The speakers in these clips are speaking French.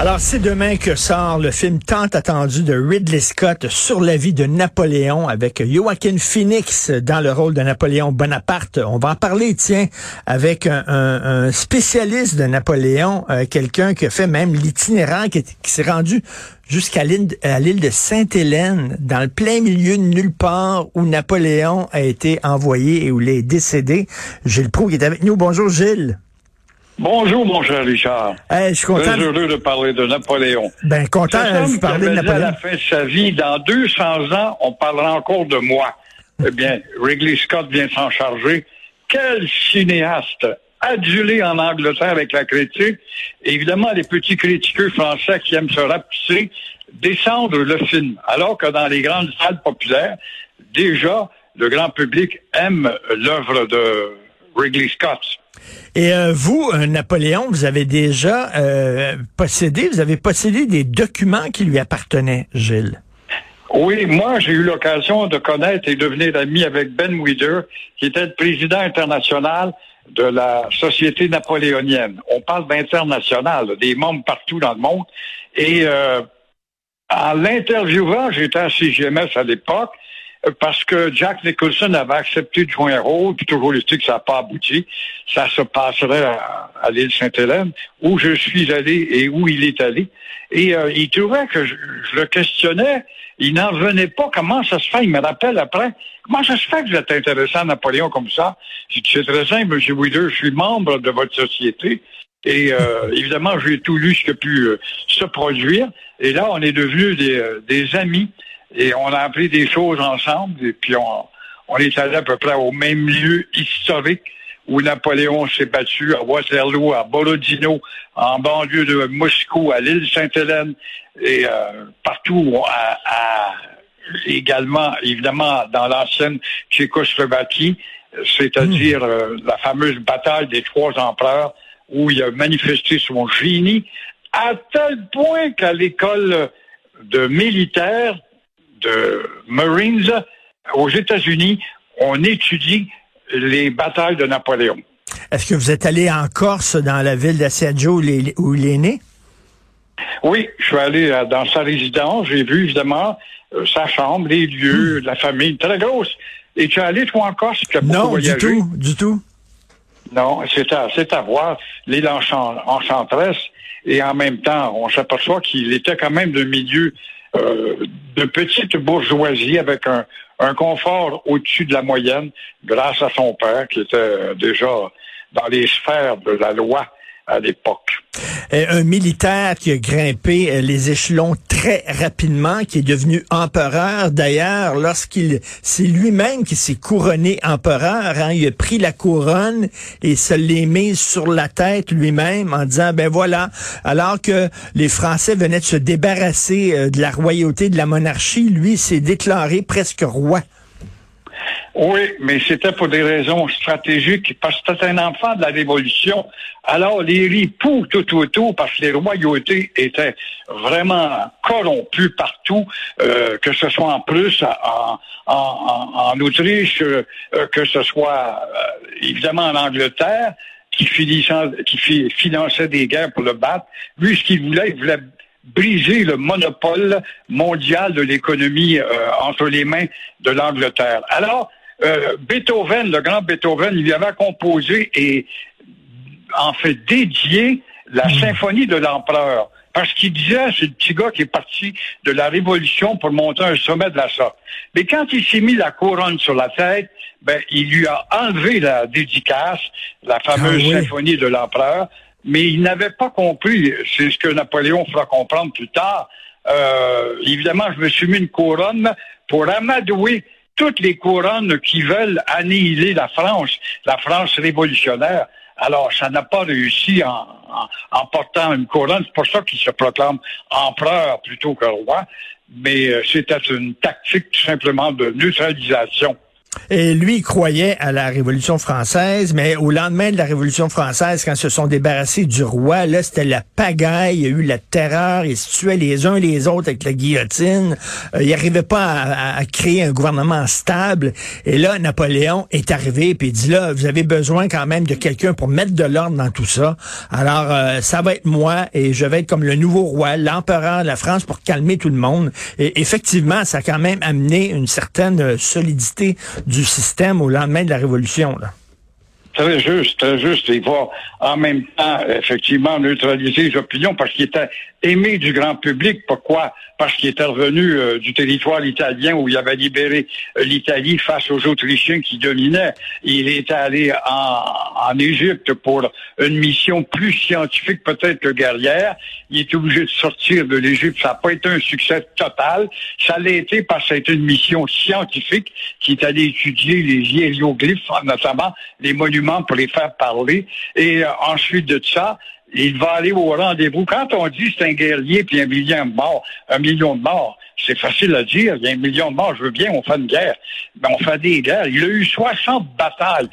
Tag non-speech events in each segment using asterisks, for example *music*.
Alors, c'est demain que sort le film tant attendu de Ridley Scott sur la vie de Napoléon avec Joaquin Phoenix dans le rôle de Napoléon Bonaparte. On va en parler, tiens, avec un, spécialiste de Napoléon, euh, quelqu'un qui a fait même l'itinérant, qui, s'est rendu jusqu'à l'île de Sainte-Hélène, dans le plein milieu de nulle part où Napoléon a été envoyé et où il est décédé. Gilles Proux est avec nous. Bonjour Gilles. Bonjour, mon cher Richard. je suis content. Très heureux de parler de Napoléon. Ben, content de vous parler de Napoléon. À la fin de sa vie, dans 200 ans, on parlera encore de moi. Eh bien, Wrigley Scott vient s'en charger. Quel cinéaste adulé en Angleterre avec la critique. évidemment, les petits critiqueux français qui aiment se rapetisser descendre le film. Alors que dans les grandes salles populaires, déjà, le grand public aime l'œuvre de Wrigley Scott. Et euh, vous, euh, Napoléon, vous avez déjà euh, possédé, vous avez possédé des documents qui lui appartenaient, Gilles. Oui, moi, j'ai eu l'occasion de connaître et devenir ami avec Ben Weider, qui était le président international de la Société napoléonienne. On parle d'international, des membres partout dans le monde. Et en l'interviewant, j'étais à CGMS à l'époque, parce que Jack Nicholson avait accepté de jouer un rôle, puis toujours le que ça n'a pas abouti. Ça se passerait à, l'île Sainte-Hélène, où je suis allé et où il est allé. Et euh, il trouvait que je, le questionnais. Il n'en venait pas. Comment ça se fait? Il me rappelle après. Comment ça se fait que vous êtes intéressant à Napoléon comme ça? J'ai dit, c'est très simple, M. Wheeler, je suis membre de votre société. Et euh, évidemment, j'ai tout lu ce qui a pu euh, se produire. Et là, on est devenus des, des amis. Et on a appris des choses ensemble, et puis on, on est allé à peu près au même lieu historique où Napoléon s'est battu à Waterloo, à Borodino, en banlieue de Moscou, à l'île Sainte-Hélène et euh, partout, à, également, évidemment, dans l'ancienne Tchécoslovaquie, c'est-à-dire hmm. euh, la fameuse bataille des trois empereurs où il a manifesté son génie à tel point qu'à l'école de militaires, de Marines aux États-Unis, on étudie les batailles de Napoléon. Est-ce que vous êtes allé en Corse, dans la ville d'Assaggio où il est né? Oui, je suis allé euh, dans sa résidence. J'ai vu évidemment euh, sa chambre, les lieux, hmm. la famille, très grosse. Et tu es allé, toi, en Corse? non, du tout, du tout. Non, c'est à, à voir l'île enchanteresse. Et en même temps, on s'aperçoit qu'il était quand même de milieu euh, de petite bourgeoisie avec un, un confort au-dessus de la moyenne grâce à son père qui était déjà dans les sphères de la loi à l'époque. Un militaire qui a grimpé euh, les échelons très rapidement, qui est devenu empereur. D'ailleurs, lorsqu'il, c'est lui-même qui s'est couronné empereur. Hein. il a pris la couronne et se l'est mise sur la tête lui-même en disant, ben voilà, alors que les Français venaient de se débarrasser euh, de la royauté, de la monarchie, lui s'est déclaré presque roi. Oui, mais c'était pour des raisons stratégiques, parce que c'était un enfant de la Révolution. Alors, les ripoux tout autour, parce que les royautés étaient vraiment corrompues partout, euh, que ce soit en plus en, en, en Autriche, euh, que ce soit euh, évidemment en Angleterre, qui, qui finançait des guerres pour le battre. Lui, ce qu'il voulait, il voulait briser le monopole mondial de l'économie entre les mains de l'Angleterre. Alors, euh, Beethoven, le grand Beethoven, il lui avait composé et en fait dédié la hmm. symphonie de l'empereur. Parce qu'il disait, c'est le petit gars qui est parti de la Révolution pour monter un sommet de la sorte. Mais quand il s'est mis la couronne sur la tête, ben, il lui a enlevé la dédicace, la fameuse ah symphonie de l'empereur, mais il n'avait pas compris, c'est ce que Napoléon fera comprendre plus tard. Euh, évidemment, je me suis mis une couronne pour amadouer toutes les couronnes qui veulent annihiler la France, la France révolutionnaire. Alors, ça n'a pas réussi en, en, portant une couronne. C'est pour ça qu'il se proclame empereur plutôt que roi. Mais euh, c'était une tactique tout simplement de neutralisation. Et lui, il croyait à la Révolution française, mais au lendemain de la Révolution française, quand ils se sont débarrassés du roi, là, c'était la pagaille, il y a eu la terreur, ils se tuaient les uns les autres avec la guillotine. Euh, il n'arrivait pas à, créer un gouvernement stable. Et là, Napoléon est arrivé, puis il dit là, vous avez besoin quand même de quelqu'un pour mettre de l'ordre dans tout ça. Alors, euh, ça va être moi, et je vais être comme le nouveau roi, l'empereur de la France pour calmer tout le monde. Et effectivement, ça a quand même amené une certaine solidité du système au lendemain de la Révolution. Là. Très juste, très juste. Il va en même temps, effectivement, neutraliser les opinions parce qu'il était aimé du grand public. Pourquoi? Parce qu'il était revenu euh, du territoire italien où il avait libéré euh, l'Italie face aux Autrichiens qui dominaient. Il est allé en, en Égypte pour une mission plus scientifique peut-être que guerrière. Il est obligé de sortir de l'Égypte. Ça n'a pas été un succès total. Ça l'a été parce que c'était une mission scientifique qui est allée étudier les hiéroglyphes, notamment les monuments pour les faire parler. Et euh, ensuite de ça, il va aller au rendez-vous. Quand on dit c'est un guerrier puis un million de morts, un million de morts, c'est facile à dire. Il y a un million de morts, je veux bien, on fait une guerre. Mais on fait des guerres. Il a eu 60 batailles.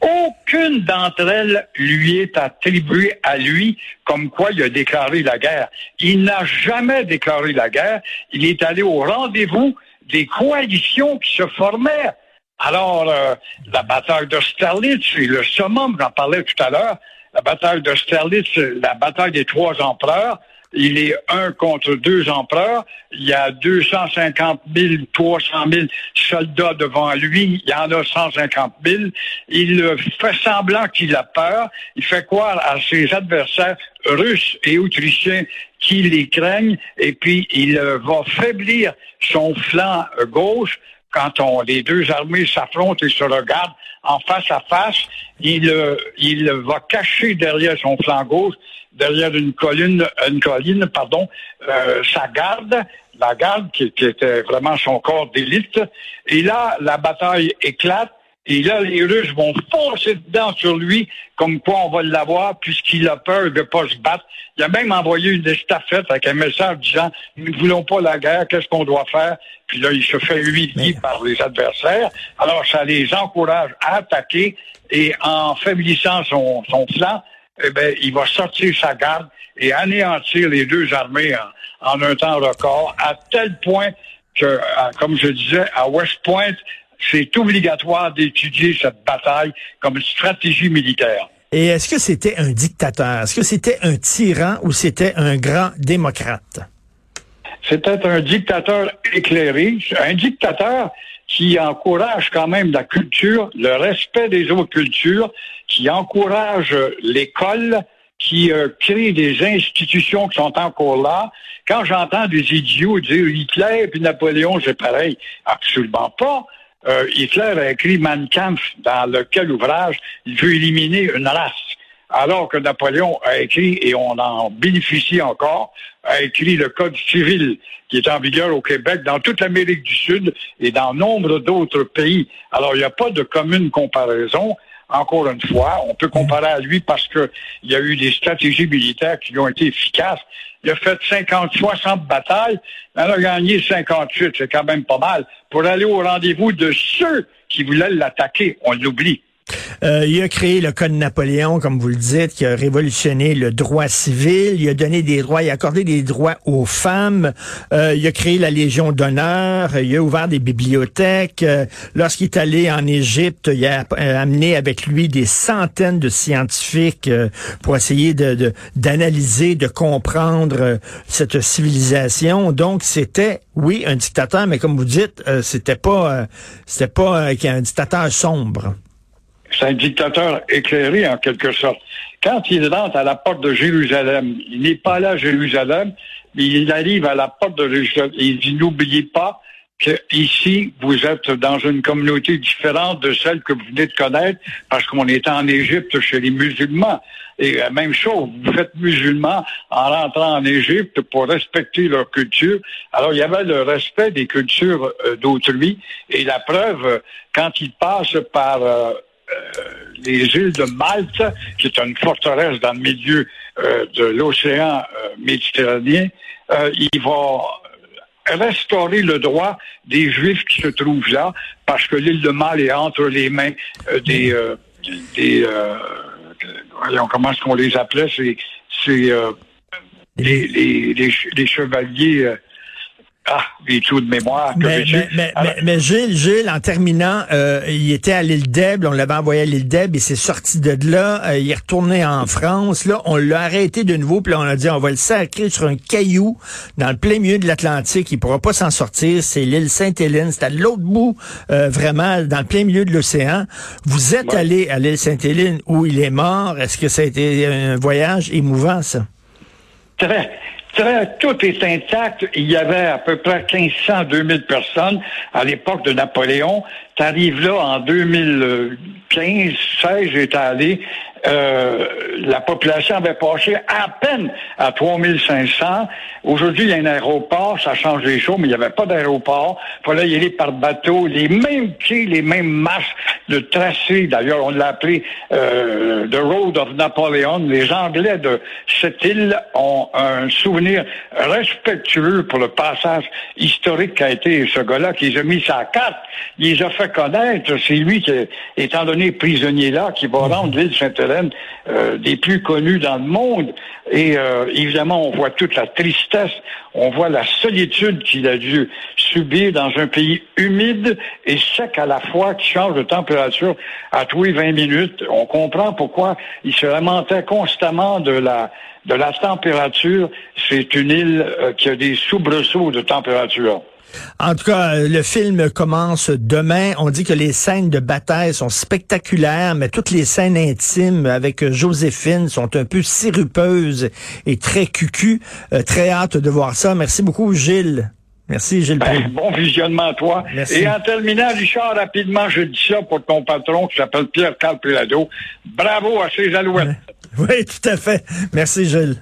Aucune d'entre elles lui est attribuée à lui comme quoi il a déclaré la guerre. Il n'a jamais déclaré la guerre. Il est allé au rendez-vous des coalitions qui se formèrent. Alors, euh, la bataille d'Austerlitz c'est le summum, j'en parlais tout à l'heure, la bataille d'Austerlitz, la bataille des trois empereurs. Il est un contre deux empereurs. Il y a 250 000, 300 000 soldats devant lui. Il y en a 150 000. Il fait semblant qu'il a peur. Il fait croire à ses adversaires russes et autrichiens qu'il les craignent. Et puis, il va faiblir son flanc gauche quand on, les deux armées s'affrontent et se regardent en face à face, il, euh, il va cacher derrière son flanc gauche, derrière une colline, une colline, pardon, euh, sa garde, la garde qui, qui était vraiment son corps d'élite. Et là, la bataille éclate. Et là, les Russes vont forcer dedans sur lui, comme quoi on va l'avoir, puisqu'il a peur de ne pas se battre. Il a même envoyé une estafette avec un message disant Nous ne voulons pas la guerre, qu'est-ce qu'on doit faire? Puis là, il se fait humilier par les adversaires. Alors, ça les encourage à attaquer et en faiblissant son, son flanc, eh ben, il va sortir sa garde et anéantir les deux armées en, en un temps record, à tel point que, comme je disais, à West Point, c'est obligatoire d'étudier cette bataille comme une stratégie militaire. Et est-ce que c'était un dictateur? Est-ce que c'était un tyran ou c'était un grand démocrate? C'était un dictateur éclairé, un dictateur qui encourage quand même la culture, le respect des autres cultures, qui encourage l'école, qui euh, crée des institutions qui sont encore là. Quand j'entends des idiots dire Hitler et Napoléon, c'est pareil, absolument pas. Euh, Hitler a écrit Mein Kampf, dans lequel ouvrage il veut éliminer une race. Alors que Napoléon a écrit, et on en bénéficie encore, a écrit le Code civil qui est en vigueur au Québec, dans toute l'Amérique du Sud et dans nombre d'autres pays. Alors, il n'y a pas de commune comparaison. Encore une fois, on peut comparer à lui parce qu'il y a eu des stratégies militaires qui ont été efficaces. Il a fait 50, 60 batailles, il en a gagné 58, c'est quand même pas mal, pour aller au rendez-vous de ceux qui voulaient l'attaquer. On l'oublie. Euh, il a créé le Code Napoléon, comme vous le dites, qui a révolutionné le droit civil. Il a donné des droits, il a accordé des droits aux femmes. Euh, il a créé la Légion d'honneur. Il a ouvert des bibliothèques. Euh, lorsqu'il est allé en Égypte, il a amené avec lui des centaines de scientifiques pour essayer de d'analyser, de, comprendre cette civilisation. Donc, c'était, oui, un dictateur, mais comme vous dites, c'était pas, c'était pas un dictateur sombre. C'est un dictateur éclairé en quelque sorte. Quand il rentre à la porte de Jérusalem, il n'est pas là à Jérusalem, mais il arrive à la porte de Jérusalem. Il dit n'oubliez pas que ici vous êtes dans une communauté différente de celle que vous venez de connaître, parce qu'on est en Égypte chez les musulmans. Et la même chose, vous faites musulman en rentrant en Égypte pour respecter leur culture. Alors, il y avait le respect des cultures euh, d'autrui. Et la preuve, quand il passe par euh, euh, les îles de Malte, qui est une forteresse dans le milieu euh, de l'océan euh, méditerranéen, il va restaurer le droit des Juifs qui se trouvent là, parce que l'île de Mal est entre les mains euh, des... Euh, des voyons, comment est-ce qu'on les appelait? C'est... c'est les, les, les, chevaliers ah, les trous de mémoire. Mais, mais, mais, Gilles, Gilles, en terminant, euh, il était à l'île d'Eb, on l'avait envoyé à l'île d'Eb, il s'est sorti de là, euh, il est retourné en France. Là, on l'a arrêté de nouveau, puis on a dit on va le sacrer sur un caillou dans le plein milieu de l'Atlantique. Il pourra pas s'en sortir. C'est l'île Sainte-Hélène, c'est à l'autre bout, euh, vraiment, dans le plein milieu de l'océan. Vous êtes allé à l'île Sainte-Hélène où il est mort. Est-ce que ça a été un voyage émouvant, ça? Très, tout est intact. Il y avait à peu près 1500, 2000 personnes à l'époque de Napoléon. Tu arrives là en 2015, 16, j'étais allé. Euh, la population avait passé à peine à 3500. Aujourd'hui, il y a un aéroport, ça change les choses, mais il n'y avait pas d'aéroport. Il fallait y aller par bateau. Les mêmes quais, les mêmes marches, de tracé. D'ailleurs, on l'a appelé euh, The Road of Napoleon. Les Anglais de cette île ont un souvenir respectueux pour le passage historique qu'a été ce gars-là, qui les a mis sa carte. Il les fait connaître. C'est lui qui, étant donné prisonnier là, qui va rendre l'île Sainte-Hélène euh, des plus connus dans le monde. Et euh, évidemment, on voit toute la tristesse, on voit la solitude qu'il a dû subir dans un pays humide et sec à la fois, qui change de température à tous les 20 minutes. On comprend pourquoi il se lamentait constamment de la de la température. C'est une île euh, qui a des soubresauts de température. En tout cas, le film commence demain. On dit que les scènes de bataille sont spectaculaires, mais toutes les scènes intimes avec Joséphine sont un peu sirupeuses et très cucu. Euh, très hâte de voir ça. Merci beaucoup, Gilles. Merci, Gilles. Ben, bon visionnement à toi. Et en terminant, Richard, rapidement, je dis ça pour ton patron qui s'appelle Pierre Calpelado. Bravo à ces alouettes. *laughs* Oui, tout à fait. Merci, Gilles.